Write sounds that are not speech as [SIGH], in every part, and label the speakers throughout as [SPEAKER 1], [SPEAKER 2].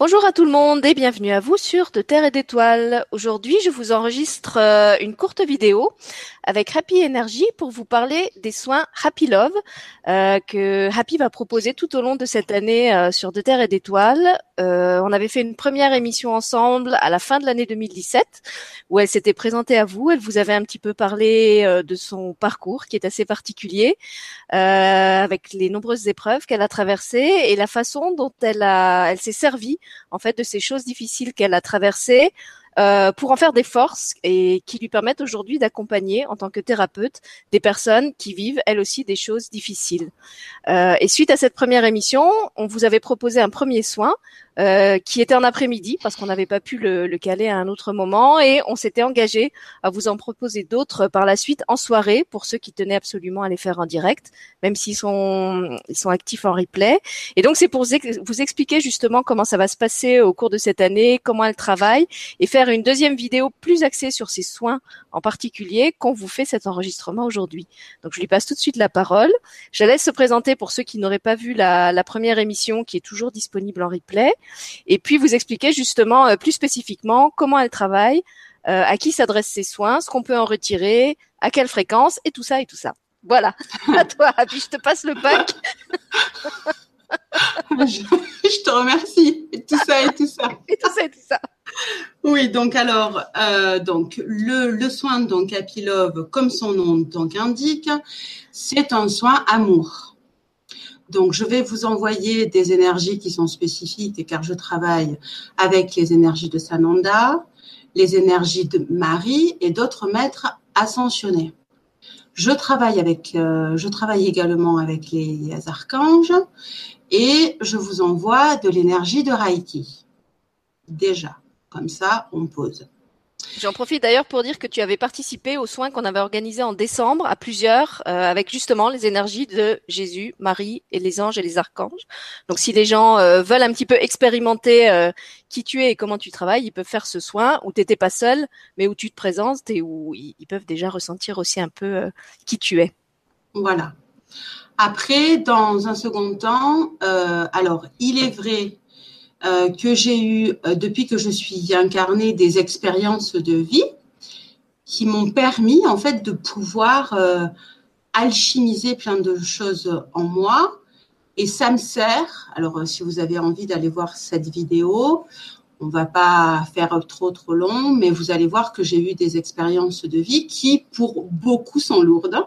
[SPEAKER 1] Bonjour à tout le monde et bienvenue à vous sur De Terre et d'Étoiles. Aujourd'hui, je vous enregistre euh, une courte vidéo avec Happy Energy pour vous parler des soins Happy Love euh, que Happy va proposer tout au long de cette année euh, sur De Terre et d'Étoiles. on avait fait une première émission ensemble à la fin de l'année 2017 où elle s'était présentée à vous. Elle vous avait un petit peu parlé de son parcours qui est assez particulier avec les nombreuses épreuves qu'elle a traversées et la façon dont elle a, elle s'est servie en fait de ces choses difficiles qu'elle a traversées euh, pour en faire des forces et qui lui permettent aujourd'hui d'accompagner en tant que thérapeute des personnes qui vivent elles aussi des choses difficiles. Euh, et suite à cette première émission, on vous avait proposé un premier soin euh, qui était en après-midi parce qu'on n'avait pas pu le, le, caler à un autre moment et on s'était engagé à vous en proposer d'autres par la suite en soirée pour ceux qui tenaient absolument à les faire en direct, même s'ils sont ils sont actifs en replay. Et donc c'est pour vous expliquer justement comment ça va se passer au cours de cette année, comment elle travaille et faire une deuxième vidéo plus axée sur ces soins en particulier qu'on vous fait cet enregistrement aujourd'hui. Donc je lui passe tout de suite la parole. Je la laisse se présenter pour ceux qui n'auraient pas vu la, la, première émission qui est toujours disponible en replay. Et puis vous expliquer justement euh, plus spécifiquement comment elle travaille, euh, à qui s'adressent ses soins, ce qu'on peut en retirer, à quelle fréquence et tout ça et tout ça. Voilà. [LAUGHS] à toi, puis je te passe le pack. [LAUGHS]
[SPEAKER 2] je, te remercie. Et tout ça et tout ça.
[SPEAKER 1] Et tout ça et tout ça.
[SPEAKER 2] Oui, donc alors, euh, donc le, le, soin donc Happy Love, comme son nom donc indique, c'est un soin amour. Donc, je vais vous envoyer des énergies qui sont spécifiques, car je travaille avec les énergies de Sananda, les énergies de Marie et d'autres maîtres ascensionnés. Je travaille euh, également avec les archanges et je vous envoie de l'énergie de Reiki. Déjà, comme ça, on pose.
[SPEAKER 1] J'en profite d'ailleurs pour dire que tu avais participé aux soins qu'on avait organisés en décembre à plusieurs, euh, avec justement les énergies de Jésus, Marie et les anges et les archanges. Donc si les gens euh, veulent un petit peu expérimenter euh, qui tu es et comment tu travailles, ils peuvent faire ce soin où tu n'étais pas seul, mais où tu te présentes et où ils, ils peuvent déjà ressentir aussi un peu qui tu es.
[SPEAKER 2] Voilà. Après, dans un second temps, alors il est vrai euh, que j'ai eu euh, depuis que je suis incarnée des expériences de vie qui m'ont permis en fait de pouvoir euh, alchimiser plein de choses en moi et ça me sert. Alors si vous avez envie d'aller voir cette vidéo, on va pas faire trop trop long, mais vous allez voir que j'ai eu des expériences de vie qui pour beaucoup sont lourdes,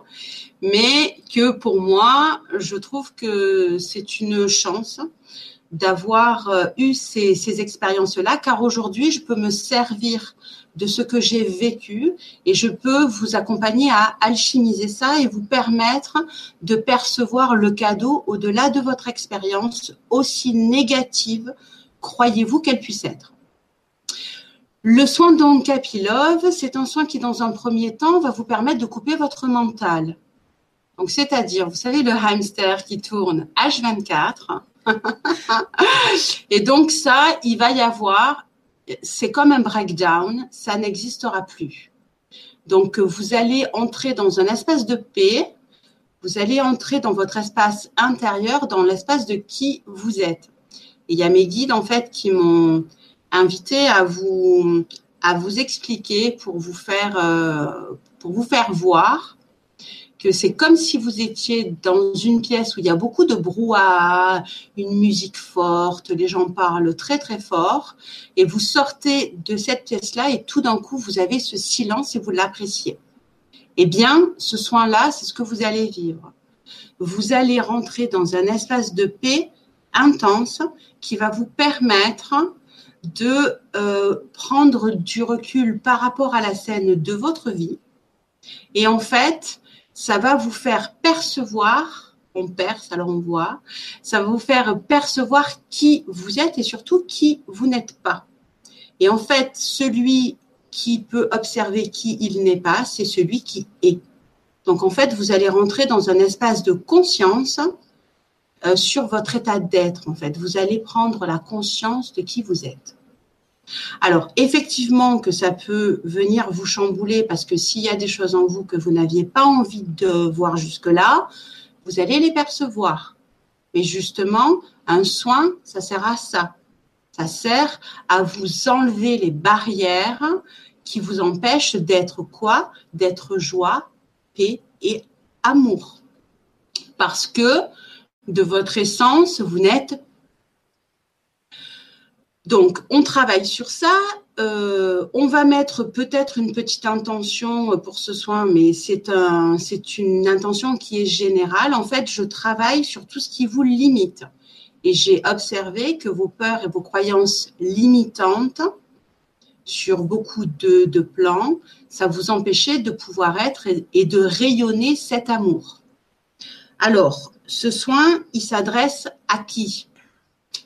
[SPEAKER 2] mais que pour moi, je trouve que c'est une chance d'avoir euh, eu ces, ces expériences-là, car aujourd'hui, je peux me servir de ce que j'ai vécu et je peux vous accompagner à alchimiser ça et vous permettre de percevoir le cadeau au-delà de votre expérience, aussi négative, croyez-vous qu'elle puisse être. Le soin donc Love, c'est un soin qui, dans un premier temps, va vous permettre de couper votre mental. Donc, c'est-à-dire, vous savez, le hamster qui tourne H24, et donc ça, il va y avoir, c'est comme un breakdown, ça n'existera plus. Donc vous allez entrer dans un espace de paix, vous allez entrer dans votre espace intérieur, dans l'espace de qui vous êtes. Et il y a mes guides en fait qui m'ont invité à vous à vous expliquer pour vous faire euh, pour vous faire voir que c'est comme si vous étiez dans une pièce où il y a beaucoup de brouhaha, une musique forte, les gens parlent très très fort, et vous sortez de cette pièce-là et tout d'un coup vous avez ce silence et vous l'appréciez. Eh bien, ce soin-là, c'est ce que vous allez vivre. Vous allez rentrer dans un espace de paix intense qui va vous permettre de euh, prendre du recul par rapport à la scène de votre vie. Et en fait, ça va vous faire percevoir, on perce, alors on voit, ça va vous faire percevoir qui vous êtes et surtout qui vous n'êtes pas. Et en fait, celui qui peut observer qui il n'est pas, c'est celui qui est. Donc en fait, vous allez rentrer dans un espace de conscience euh, sur votre état d'être. En fait, vous allez prendre la conscience de qui vous êtes. Alors, effectivement que ça peut venir vous chambouler parce que s'il y a des choses en vous que vous n'aviez pas envie de voir jusque-là, vous allez les percevoir. Mais justement, un soin, ça sert à ça. Ça sert à vous enlever les barrières qui vous empêchent d'être quoi? D'être joie, paix et amour. Parce que de votre essence, vous n'êtes donc, on travaille sur ça. Euh, on va mettre peut-être une petite intention pour ce soin, mais c'est un, c'est une intention qui est générale. En fait, je travaille sur tout ce qui vous limite. Et j'ai observé que vos peurs et vos croyances limitantes sur beaucoup de, de plans, ça vous empêchait de pouvoir être et de rayonner cet amour. Alors, ce soin, il s'adresse à qui?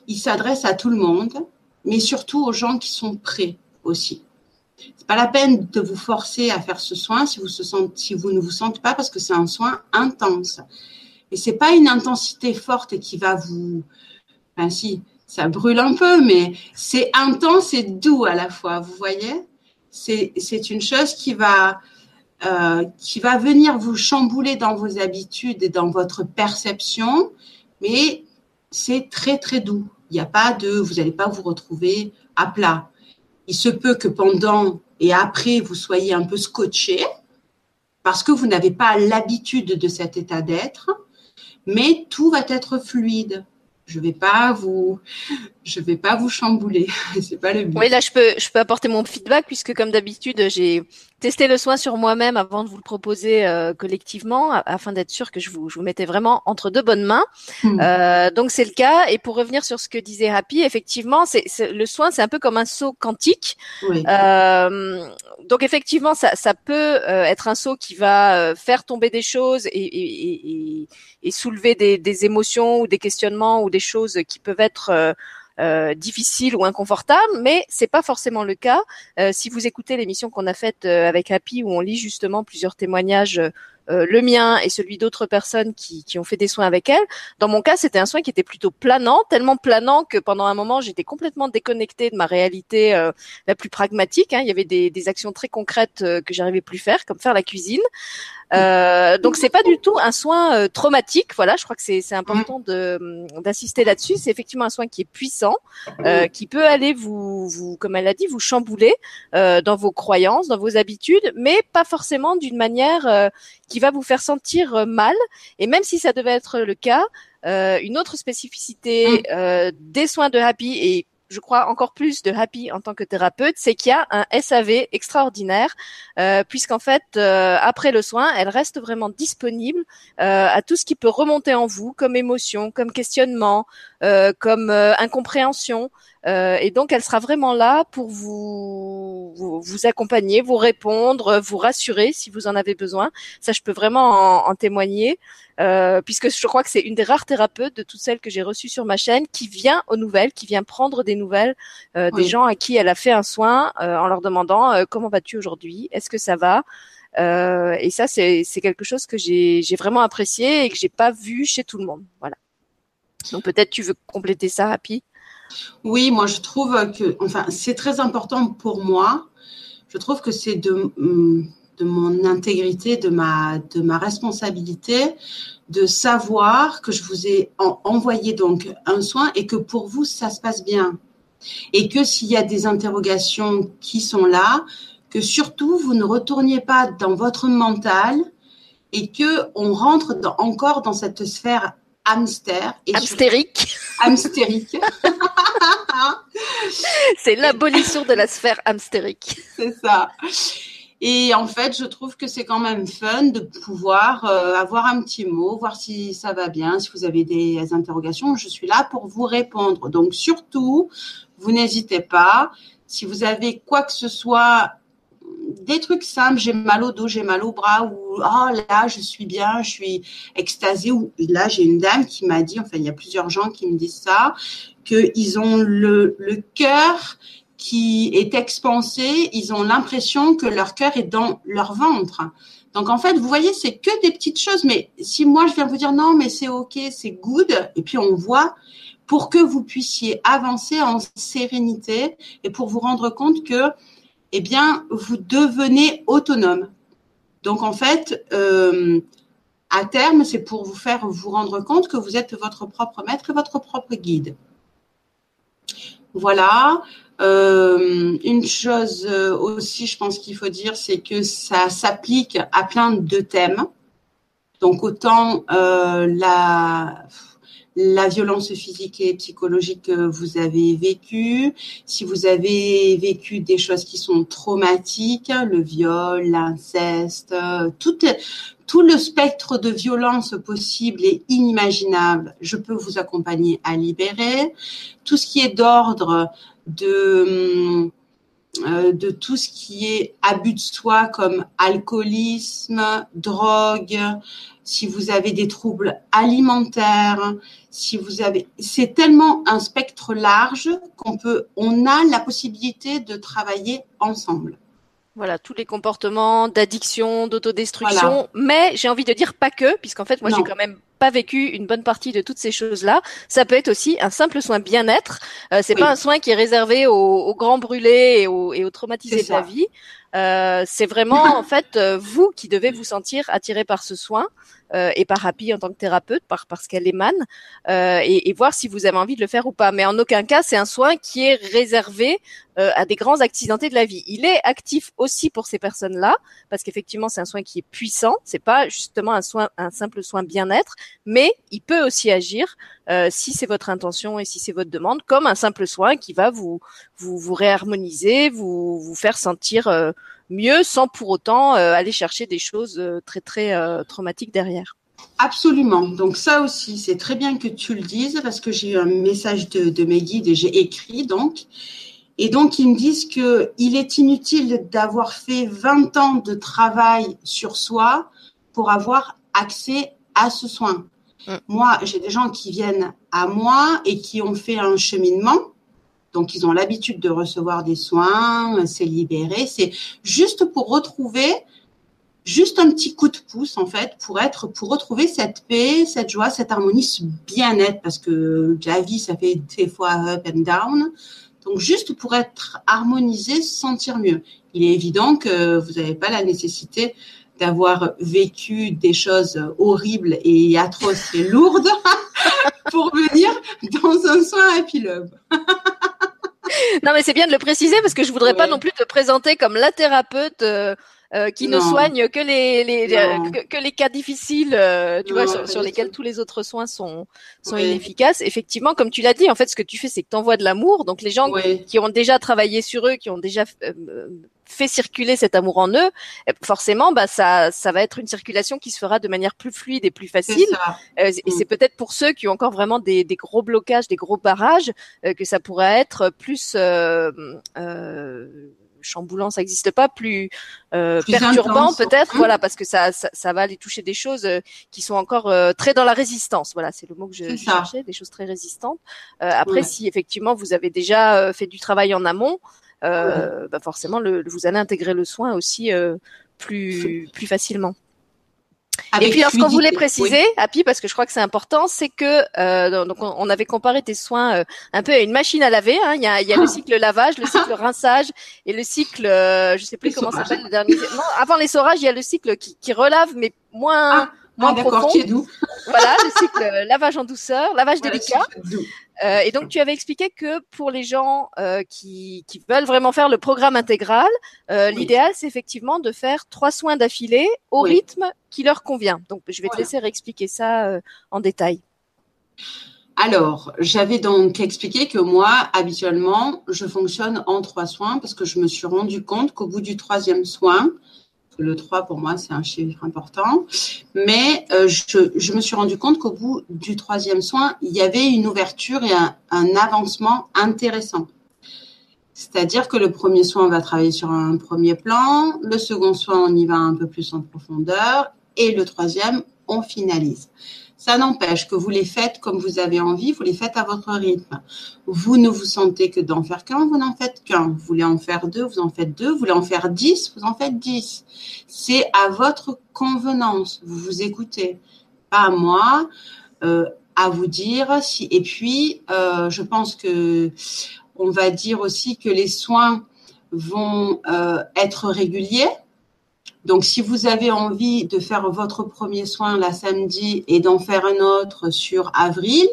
[SPEAKER 2] Il s'adresse à tout le monde mais surtout aux gens qui sont prêts aussi. C'est pas la peine de vous forcer à faire ce soin si vous, ne vous sentez pas parce que c'est un soin intense. Et c'est pas une intensité forte qui va vous, enfin si, ça brûle un peu, mais c'est intense et doux à la fois. Vous voyez, c'est c'est une chose qui va euh, qui va venir vous chambouler dans vos habitudes et dans votre perception, mais c'est très très doux. Il n'y a pas de, vous n'allez pas vous retrouver à plat. Il se peut que pendant et après, vous soyez un peu scotché parce que vous n'avez pas l'habitude de cet état d'être, mais tout va être fluide. Je vais pas vous, je vais pas vous chambouler. [LAUGHS] C'est pas le but.
[SPEAKER 1] Oui, là, je peux, je peux apporter mon feedback puisque, comme d'habitude, j'ai testé le soin sur moi-même avant de vous le proposer euh, collectivement, afin d'être sûr que je vous, je vous mettais vraiment entre deux bonnes mains. Hmm. Euh, donc c'est le cas. Et pour revenir sur ce que disait Happy, effectivement, c'est le soin, c'est un peu comme un saut quantique. Oui. Euh, donc effectivement, ça, ça peut euh, être un saut qui va euh, faire tomber des choses et, et, et, et soulever des, des, émotions ou des questionnements ou des choses qui peuvent être euh, difficile ou inconfortable, mais c'est pas forcément le cas. Euh, si vous écoutez l'émission qu'on a faite euh, avec Happy où on lit justement plusieurs témoignages le mien et celui d'autres personnes qui, qui, ont fait des soins avec elle. Dans mon cas, c'était un soin qui était plutôt planant, tellement planant que pendant un moment, j'étais complètement déconnectée de ma réalité la plus pragmatique. Hein. Il y avait des, des actions très concrètes que j'arrivais plus faire, comme faire la cuisine. Euh, donc c'est pas du tout un soin euh, traumatique. Voilà, je crois que c'est important de hum, d'insister là-dessus. C'est effectivement un soin qui est puissant, euh, qui peut aller vous, vous, comme elle l'a dit, vous chambouler euh, dans vos croyances, dans vos habitudes, mais pas forcément d'une manière euh, qui va vous faire sentir mal. Et même si ça devait être le cas, une autre spécificité mm. des soins de Happy et je crois encore plus de Happy en tant que thérapeute, c'est qu'il y a un SAV extraordinaire, euh, puisqu'en fait, euh, après le soin, elle reste vraiment disponible euh, à tout ce qui peut remonter en vous, comme émotion, comme questionnement, euh, comme euh, incompréhension. et donc, elle sera vraiment là pour vous, vous, vous accompagner, vous répondre, vous rassurer si vous en avez besoin. Ça, je peux vraiment en, en témoigner. Euh, puisque je crois que c'est une des rares thérapeutes de toutes celles que j'ai reçues sur ma chaîne qui vient aux nouvelles, qui vient prendre des nouvelles euh, des gens à qui elle a fait un soin euh, en leur demandant comment vas-tu aujourd'hui, est-ce que ça va? et ça, c'est quelque chose que j'ai vraiment apprécié et que j'ai pas vu chez tout le monde. Voilà. Donc peut-être tu veux compléter ça, Happy?
[SPEAKER 2] Oui, moi je trouve que, enfin, c'est très important pour moi. Je trouve que c'est de hum, de mon intégrité, de ma, de ma responsabilité, de savoir que je vous ai envoyé donc un soin et que pour vous, ça se passe bien. Et que s'il y a des interrogations qui sont là, que surtout vous ne retourniez pas dans votre mental et que on rentre encore dans cette sphère hamster.
[SPEAKER 1] Et hamstérique. [LAUGHS]
[SPEAKER 2] hamstérique. [LAUGHS]
[SPEAKER 1] C'est l'abolition de la sphère hamstérique. [LAUGHS]
[SPEAKER 2] C'est ça. Et en fait, je trouve que c'est quand même fun de pouvoir euh, avoir un petit mot, voir si ça va bien, si vous avez des interrogations. Je suis là pour vous répondre. Donc surtout, vous n'hésitez pas. Si vous avez quoi que ce soit, des trucs simples, j'ai mal au dos, j'ai mal au bras, ou oh là, je suis bien, je suis extasiée, ou là, j'ai une dame qui m'a dit, enfin, il y a plusieurs gens qui me disent ça, qu'ils ont le, le cœur qui est expansé, ils ont l'impression que leur cœur est dans leur ventre. Donc en fait, vous voyez, c'est que des petites choses. Mais si moi je viens vous dire non, mais c'est ok, c'est good, et puis on voit pour que vous puissiez avancer en sérénité et pour vous rendre compte que, eh bien, vous devenez autonome. Donc en fait, euh, à terme, c'est pour vous faire vous rendre compte que vous êtes votre propre maître et votre propre guide. Voilà. Euh, une chose aussi, je pense qu'il faut dire, c'est que ça s'applique à plein de thèmes. Donc autant euh, la la violence physique et psychologique que vous avez vécue, si vous avez vécu des choses qui sont traumatiques, le viol, l'inceste, tout, tout le spectre de violence possible et inimaginable, je peux vous accompagner à libérer. Tout ce qui est d'ordre de euh, de tout ce qui est abus de soi comme alcoolisme, drogue, si vous avez des troubles alimentaires, si vous avez, c'est tellement un spectre large qu'on peut, on a la possibilité de travailler ensemble.
[SPEAKER 1] Voilà, tous les comportements d'addiction, d'autodestruction, mais j'ai envie de dire pas que, puisqu'en fait, moi, j'ai quand même pas vécu une bonne partie de toutes ces choses-là. Ça peut être aussi un simple soin bien-être. Euh, c'est pas un soin qui est réservé aux, aux grands brûlés et aux, et aux traumatisés de la vie. Euh, c'est vraiment en [LAUGHS] fait euh, vous qui devez vous sentir attiré par ce soin euh, et par Happy en tant que thérapeute, par parce qu'elle émane, euh, et, et, voir si vous avez envie de le faire ou pas. Mais en aucun cas, c'est un soin qui est réservé euh, à des grands accidentés de la vie. Il est actif aussi pour ces personnes-là, parce qu'effectivement, c'est un soin qui est puissant. C'est pas justement un soin, un simple soin bien-être, mais il peut aussi agir euh, si c'est votre intention et si c'est votre demande, comme un simple soin qui va vous vous, vous réharmoniser, vous vous faire sentir euh, mieux sans pour autant euh, aller chercher des choses euh, très très traumatiques derrière.
[SPEAKER 2] Absolument. Donc ça aussi, c'est très bien que tu le dises parce que j'ai eu un message de, de mes guides et j'ai écrit donc. Et donc ils me disent que il est inutile d'avoir fait 20 ans de travail sur soi pour avoir accès à ce soin. Mm. Moi, j'ai des gens qui viennent à moi et qui ont fait un cheminement donc, ils ont l'habitude de recevoir des soins, c'est libéré. C'est juste pour retrouver juste un petit coup de pouce en fait pour être pour retrouver cette paix, cette joie, cette harmonie, ce bien-être parce que la vie ça fait des fois up and down. Donc juste pour être harmonisé, se sentir mieux. Il est évident que vous n'avez pas la nécessité d'avoir vécu des choses horribles et atroces et lourdes [LAUGHS] pour venir dans un soin Happy Love.
[SPEAKER 1] non, mais c'est bien de le préciser parce que je voudrais pas non plus te présenter comme la thérapeute euh, euh, qui ne soigne que les, les euh, que, les cas difficiles, tu vois, sur, lesquels tous les autres soins sont sont inefficaces. Effectivement, comme tu l'as dit, en fait, ce que tu fais, c'est que tu envoies de l'amour. Donc les gens qui ont déjà travaillé sur eux, qui ont déjà fait circuler cet amour en eux, eh, forcément, bah ça, ça va être une circulation qui se fera de manière plus fluide et plus facile. Euh, et c'est mm. peut-être pour ceux qui ont encore vraiment des, des gros blocages, des gros barrages, euh, que ça pourrait être plus euh, euh chamboulant, ça n'existe pas, plus, euh, perturbant peut-être, mm. voilà, parce que ça, ça, ça, va aller toucher des choses qui sont encore très dans la résistance. Voilà, c'est le mot que je, cherchais, des choses très résistantes. après, si effectivement vous avez déjà fait du travail en amont, euh, bah forcément, le, vous allez intégrer le soin aussi euh, plus plus facilement. Et puis, ce qu'on voulait préciser, Happy, parce que je crois que c'est important, c'est que euh, donc on, avait comparé tes soins euh, un peu à une machine à laver. Hein. Il y a, il y a le ah. cycle lavage, le cycle [LAUGHS] rinçage et le cycle, euh, je sais plus comment ça s'appelle le dernier. Non, avant l'essorage, il y a le cycle qui, qui relave, mais moins. Ah moins ah, profond. Qui est doux. [LAUGHS] voilà, le cycle euh, lavage en douceur, lavage délicat. Euh, et donc tu avais expliqué que pour les gens euh, qui, qui, veulent vraiment faire le programme intégral, euh, l'idéal c'est effectivement de faire trois soins d'affilée au rythme qui leur convient. Donc je vais te laisser réexpliquer ça en détail.
[SPEAKER 2] Alors, j'avais donc expliqué que moi, habituellement, je fonctionne en trois soins parce que je me suis rendu compte qu'au bout du troisième soin, le 3 pour moi c'est un chiffre important. Mais euh, je, me suis rendu compte qu'au bout du troisième soin, il y avait une ouverture et un avancement intéressant. C'est-à-dire que le premier soin, on va travailler sur un premier plan, le second soin, on y va un peu plus en profondeur, et le troisième, on finalise. Ça n'empêche que vous les faites comme vous avez envie, vous les faites à votre rythme. Vous ne vous sentez que d'en faire qu'un, vous n'en faites qu'un. Vous voulez en faire deux, vous en faites deux. Vous voulez en faire dix, vous en faites dix. C'est à votre convenance. Vous vous écoutez. Pas à moi. Euh, à vous dire si et puis euh, je pense que on va dire aussi que les soins vont euh, être réguliers donc, si vous avez envie de faire votre premier soin la samedi et d'en faire un autre sur avril,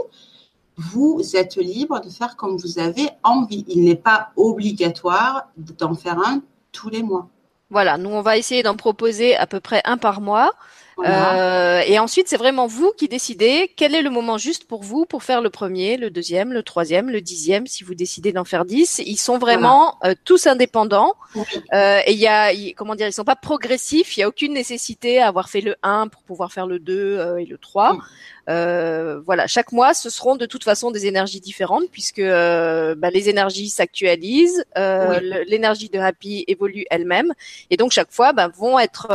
[SPEAKER 2] vous êtes libre de faire comme vous avez envie. Il n'est pas obligatoire d'en faire un tous les mois.
[SPEAKER 1] Voilà, nous on va essayer d'en proposer à peu près un par mois. Euh, et ensuite, c'est vraiment vous qui décidez quel est le moment juste pour vous pour faire le premier, le deuxième, le troisième, le dixième, si vous décidez d'en faire dix. Ils sont vraiment euh, tous indépendants. Euh, et il y a, comment dire, ils sont pas progressifs. Il y a aucune nécessité à avoir fait le 1 pour pouvoir faire le 2 et le 3. Euh, voilà, chaque mois, ce seront de toute façon des énergies différentes puisque euh, bah, les énergies s'actualisent, euh, l'énergie de Happy évolue elle-même, et donc chaque fois bah, vont être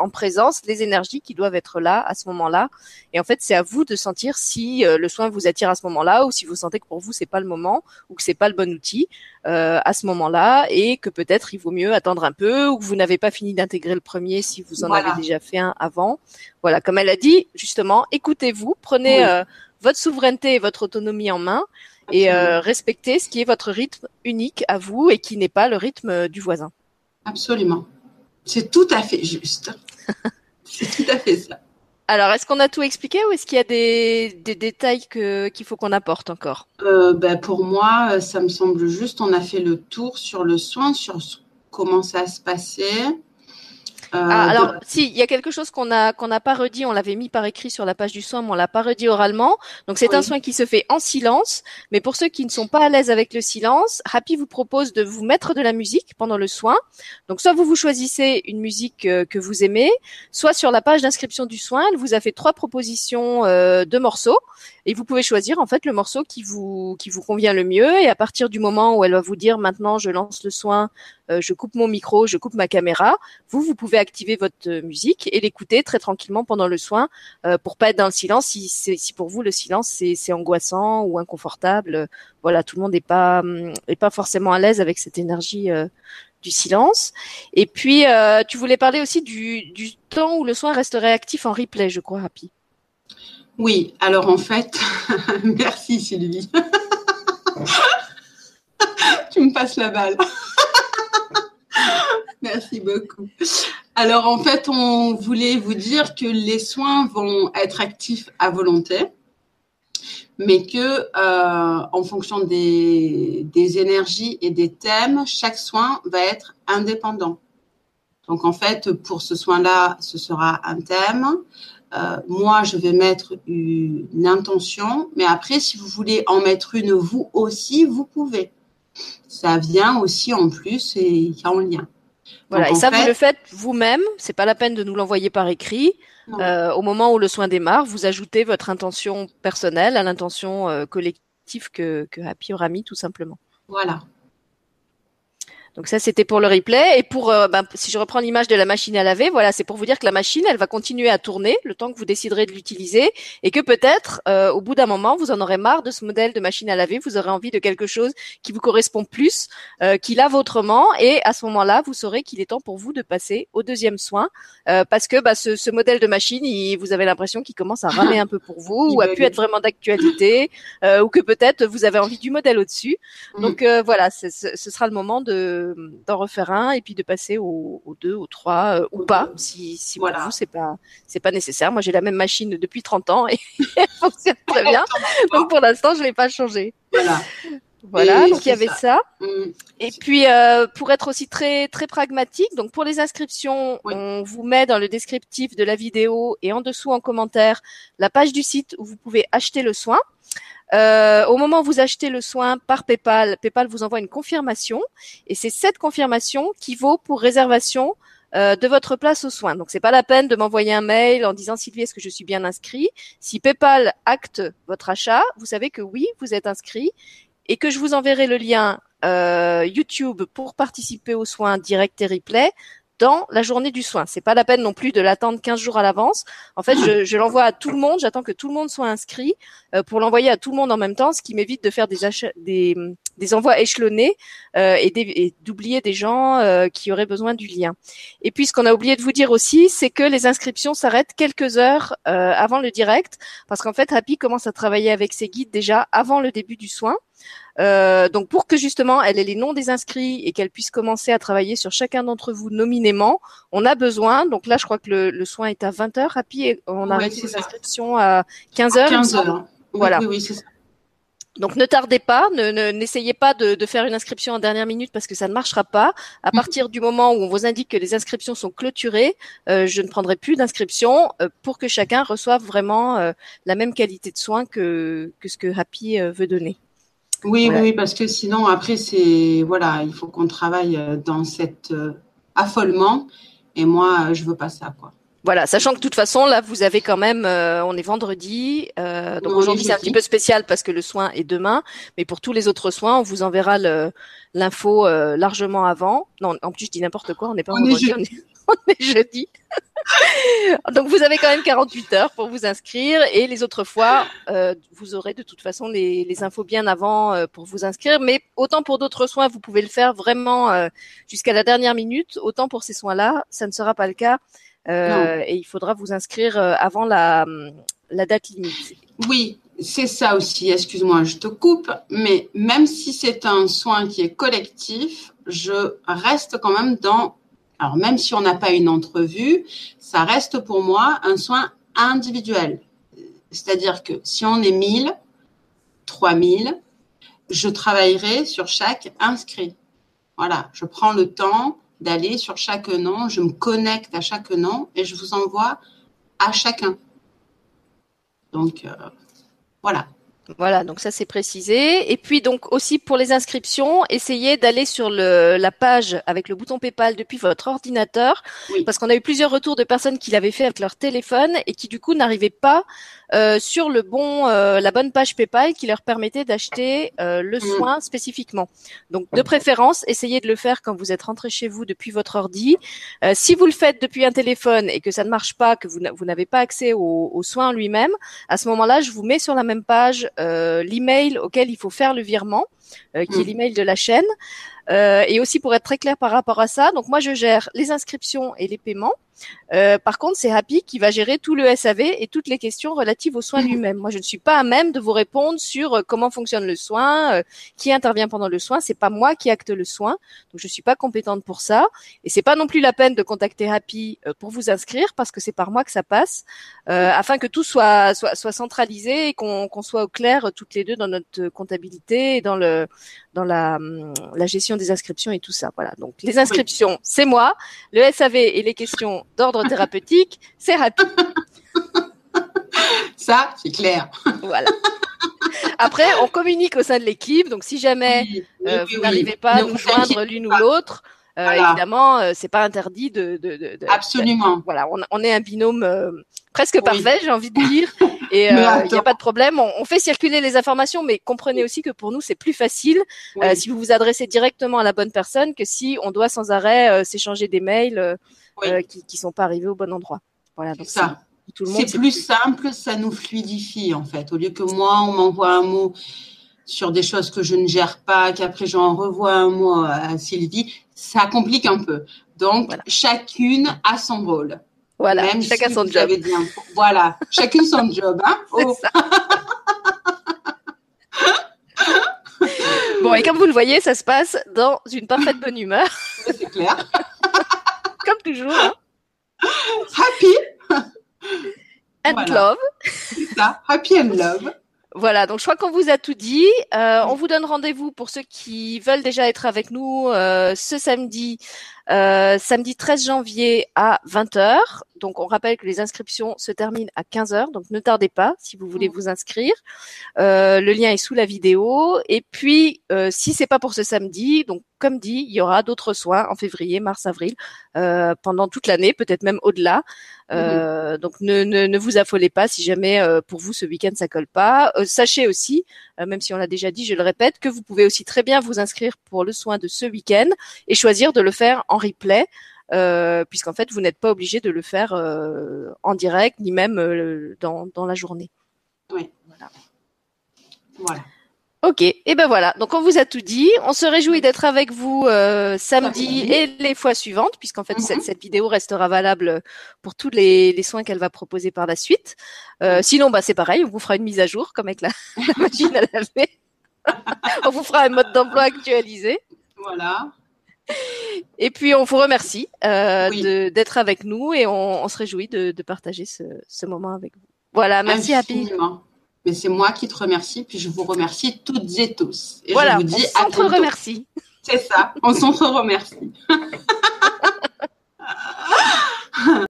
[SPEAKER 1] en présence les énergies qui doivent être là à ce moment-là. Et en fait, c'est à vous de sentir si le soin vous attire à ce moment-là ou si vous sentez que pour vous c'est pas le moment ou que c'est pas le bon outil à ce moment-là et que peut-être il vaut mieux attendre un peu ou que vous n'avez pas fini d'intégrer le premier si vous en avez déjà fait un avant. Voilà, comme elle a dit, justement, écoutez-vous, prenez euh, votre souveraineté et votre autonomie en main et euh, respectez ce qui est votre rythme unique à vous et qui n'est pas le rythme du voisin.
[SPEAKER 2] Absolument. C'est tout à fait juste. [LAUGHS] C'est tout à fait ça.
[SPEAKER 1] Alors, est-ce qu'on a tout expliqué ou est-ce qu'il y a des, détails qu'il faut qu'on apporte encore?
[SPEAKER 2] Euh, ben Pour moi, ça me semble juste. On a fait le tour sur le soin, sur comment ça se passait.
[SPEAKER 1] Euh, ah, alors, si, il y a quelque chose qu'on a qu'on n'a pas redit, on l'avait mis par écrit sur la page du soin, mais on l'a pas redit oralement. Donc c'est un soin qui se fait en silence, mais pour ceux qui ne sont pas à l'aise avec le silence, Happy vous propose de vous mettre de la musique pendant le soin. Donc soit vous vous choisissez une musique euh, que vous aimez, soit sur la page d'inscription du soin, elle vous a fait trois propositions euh, de morceaux et vous pouvez choisir en fait le morceau qui vous qui vous convient le mieux et à partir du moment où elle va vous dire maintenant je lance le soin, euh, je coupe mon micro, je coupe ma caméra, vous vous pouvez activer votre musique et l'écouter très tranquillement pendant le soin euh, pour pas être dans le silence si si pour vous le silence c'est angoissant ou inconfortable. Voilà, tout le monde n'est pas est pas forcément à l'aise avec cette énergie euh, du silence. Et puis, tu voulais parler aussi du, du temps où le soin resterait actif en replay, je crois, Happy.
[SPEAKER 2] Oui, alors en fait, [LAUGHS] merci Sylvie. [LAUGHS] tu me passes la balle. [LAUGHS] merci beaucoup. Alors en fait, on voulait vous dire que les soins vont être actifs à volonté, mais que euh, en fonction des, des énergies et des thèmes, chaque soin va être indépendant. Donc en fait, pour ce soin-là, ce sera un thème. Euh, moi, je vais mettre une intention, mais après, si vous voulez en mettre une vous aussi, vous pouvez. Ça vient aussi en plus et il y a en lien.
[SPEAKER 1] Voilà, et ça, vous le faites vous-même. C'est pas la peine de nous l'envoyer par écrit. Euh, au moment où le soin démarre, vous ajoutez votre intention personnelle à l'intention euh, collective que, que Happy aura mis, tout simplement.
[SPEAKER 2] Voilà.
[SPEAKER 1] Donc ça, c'était pour le replay. Et pour, euh, ben, si je reprends l'image de la machine à laver, voilà, c'est pour vous dire que la machine, elle va continuer à tourner le temps que vous déciderez de l'utiliser, et que peut-être, euh, au bout d'un moment, vous en aurez marre de ce modèle de machine à laver. Vous aurez envie de quelque chose qui vous correspond plus, euh, qui lave autrement, et à ce moment-là, vous saurez qu'il est temps pour vous de passer au deuxième soin, parce que bah, ce, ce, modèle de machine, il, vous avez l'impression qu'il commence à ramer un peu pour vous, ou à plus être vraiment d'actualité, ou que peut-être vous avez envie du modèle au-dessus. Mm. Donc voilà, ce sera le moment de d'en refaire un et puis de passer au, deux, au trois euh, ou pas, si, si pour vous c'est pas c'est pas nécessaire. Moi j'ai la même machine depuis 30 ans et [LAUGHS] elle fonctionne très bien. Donc pour l'instant je l'ai pas changé.
[SPEAKER 2] Voilà.
[SPEAKER 1] Voilà, donc il y avait ça. Mm. Et puis euh, pour être aussi très très pragmatique, donc pour les inscriptions, on vous met dans le descriptif de la vidéo et en dessous en commentaire la page du site où vous pouvez acheter le soin. Euh, au moment où vous achetez le soin par PayPal, PayPal vous envoie une confirmation et c'est cette confirmation qui vaut pour réservation euh, de votre place au soin. Donc c'est pas la peine de m'envoyer un mail en disant Sylvie est-ce que je suis bien inscrit? Si PayPal acte votre achat, vous savez que oui vous êtes inscrit et que je vous enverrai le lien euh, YouTube pour participer aux soins direct et replay dans la journée du soin. C'est pas la peine non plus de l'attendre 15 jours à l'avance. En fait, je, l'envoie à tout le monde. J'attends que tout le monde soit inscrit euh, pour l'envoyer à tout le monde en même temps, ce qui m'évite de faire des achats, des, des envois échelonnés euh, et d'oublier des gens euh, qui auraient besoin du lien. Et puis, ce qu'on a oublié de vous dire aussi, c'est que les inscriptions s'arrêtent quelques heures euh, avant le direct, parce qu'en fait, Happy commence à travailler avec ses guides déjà avant le début du soin. Euh, donc pour que justement elle ait les noms des inscrits et qu'elle puisse commencer à travailler sur chacun d'entre vous nominément, on a besoin, donc là je crois que le, le soin est à 20h, Happy, et on a arrête ses inscriptions à 15h.
[SPEAKER 2] 15h.
[SPEAKER 1] Voilà.
[SPEAKER 2] Oui, oui, c'est ça.
[SPEAKER 1] Donc ne tardez pas, ne, n'essayez pas de, de, faire une inscription en dernière minute parce que ça ne marchera pas. À mhm. partir du moment où on vous indique que les inscriptions sont clôturées, euh, je ne prendrai plus d'inscription euh, pour que chacun reçoive vraiment euh, la même qualité de soins que, que ce que Happy veut donner.
[SPEAKER 2] Oui, oui, parce que sinon après c'est voilà, il faut qu'on travaille dans cet affolement et moi je veux pas ça quoi.
[SPEAKER 1] Voilà, sachant que de toute façon, là, vous avez quand même, euh, on est vendredi, euh, donc aujourd'hui c'est un petit peu spécial parce que le soin est demain, mais pour tous les autres soins, on vous enverra l'info euh, largement avant. Non, en plus je dis n'importe quoi, on n'est pas vendredi, [LAUGHS] on, est, jeudi. [LAUGHS] donc vous avez quand même 48 heures pour vous inscrire et les autres fois, vous aurez de toute façon les, les infos bien avant pour vous inscrire. Mais autant pour d'autres soins, vous pouvez le faire vraiment jusqu'à la dernière minute, autant pour ces soins-là, ça ne sera pas le cas. Euh, et il faudra vous inscrire euh, avant la, la date limite.
[SPEAKER 2] Oui, c'est ça aussi. Excuse-moi, je te coupe, mais même si c'est un soin qui est collectif, je reste quand même dans. Alors même si on n'a pas une entrevue, ça reste pour moi un soin individuel. C'est-à-dire que si on est 1000, 3000, je travaillerai sur chaque inscrit. Voilà, je prends le temps d'aller sur chaque nom, je me connecte à chaque nom et je vous envoie à chacun. Donc, euh, voilà.
[SPEAKER 1] Voilà, donc ça c'est précisé. Et puis donc aussi pour les inscriptions, essayez d'aller sur le, la page avec le bouton PayPal depuis votre ordinateur, parce qu'on a eu plusieurs retours de personnes qui l'avaient fait avec leur téléphone et qui du coup n'arrivaient pas sur le bon, euh, la bonne page PayPal qui leur permettait d'acheter euh, le mm. soin spécifiquement. Donc, de préférence, essayez de le faire quand vous êtes rentré chez vous depuis votre ordi. si vous le faites depuis un téléphone et que ça ne marche pas, que vous n'avez pas accès au, au soin lui-même, à ce moment-là, je vous mets sur la même page l'email auquel il faut faire le virement. Qui est mm. l'email de la chaîne. Euh, et aussi pour être très clair par rapport à ça, donc moi je gère les inscriptions et les paiements. Euh, par contre, c'est Happy qui va gérer tout le SAV et toutes les questions relatives aux soins lui-même. Moi, je ne suis pas à même de vous répondre sur euh, comment fonctionne le soin, euh, qui intervient pendant le soin. C'est pas moi qui acte le soin, donc je suis pas compétente pour ça. Et c'est pas non plus la peine de contacter Happy pour vous inscrire parce que c'est par moi que ça passe, afin que tout soit soit, soit centralisé et qu'on qu'on soit au clair toutes les deux dans notre comptabilité et dans le dans la, hum, la gestion des inscriptions et tout ça. Voilà. Donc les inscriptions, c'est moi. Le SAV et les questions d'ordre thérapeutique, c'est rapide. [LAUGHS]
[SPEAKER 2] Ça, c'est clair.
[SPEAKER 1] Voilà. Après, on communique au sein de l'équipe. Donc, si jamais euh, vous n'arrivez pas à nous joindre l'une ou l'autre, euh, évidemment, euh, c'est pas interdit de. de, de, de
[SPEAKER 2] Absolument.
[SPEAKER 1] voilà, on, on, est un binôme euh, presque parfait, j'ai envie de dire. [LAUGHS] Et il n'y a pas de problème. On, on, fait circuler les informations, mais comprenez aussi que pour nous, c'est plus facile si vous vous adressez directement à la bonne personne que si on doit sans arrêt s'échanger des mails qui, qui sont pas arrivés au bon endroit. Voilà. Donc
[SPEAKER 2] ça. C'est plus simple, ça nous fluidifie en fait. Au lieu que moi, on m'envoie un mot sur des choses que je ne gère pas, qu'après j'en revois un mot à Sylvie, ça complique un peu. Donc, chacune a son rôle.
[SPEAKER 1] Voilà, Même chacun son job.
[SPEAKER 2] voilà, chacune son [LAUGHS] job. Hein oh.
[SPEAKER 1] bon, et comme vous le voyez, ça se passe dans une parfaite bonne humeur.
[SPEAKER 2] C'est clair. [LAUGHS]
[SPEAKER 1] comme toujours. Hein.
[SPEAKER 2] Happy.
[SPEAKER 1] And love.
[SPEAKER 2] C'est ça, happy and love.
[SPEAKER 1] Voilà, donc je crois qu'on vous a tout dit. Euh, on vous donne rendez-vous pour ceux qui veulent déjà être avec nous euh, ce samedi, euh, samedi 13 janvier à 20h. Donc on rappelle que les inscriptions se terminent à 15h, donc ne tardez pas si vous voulez mm. vous inscrire. le lien est sous la vidéo. Et puis si c'est pas pour ce samedi, donc comme dit, il y aura d'autres soins en février, mars, avril, pendant toute l'année, peut-être même au-delà. Euh, donc ne, ne, ne, vous affolez pas si jamais euh, pour vous ce week-end ça colle pas. Euh, sachez aussi, même si on l'a déjà dit, je le répète, que vous pouvez aussi très bien vous inscrire pour le soin de ce week-end et choisir de le faire en replay. puisqu'en fait vous n'êtes pas obligé de le faire en direct ni même dans, dans la journée.
[SPEAKER 2] Oui. Voilà. Voilà.
[SPEAKER 1] Ok, et ben voilà. Donc on vous a tout dit. On se réjouit d'être avec vous euh, samedi et les fois suivantes, puisqu'en fait cette, mhm. vidéo restera valable pour tous les, soins qu'elle va proposer par la suite. Euh, sinon, bah c'est pareil, on vous fera une mise à jour comme avec la, [LAUGHS] machine à laver. [LAUGHS] on vous fera un mode d'emploi actualisé.
[SPEAKER 2] Voilà.
[SPEAKER 1] Et puis, on vous remercie euh, d'être avec nous et on, se réjouit de, partager ce, moment avec vous. Voilà, merci à Happy.
[SPEAKER 2] Mais c'est moi qui te remercie, puis je vous remercie toutes et tous. Et
[SPEAKER 1] voilà,
[SPEAKER 2] je vous dis
[SPEAKER 1] on s'entre-remercie.
[SPEAKER 2] C'est ça, on s'entre-remercie. [LAUGHS]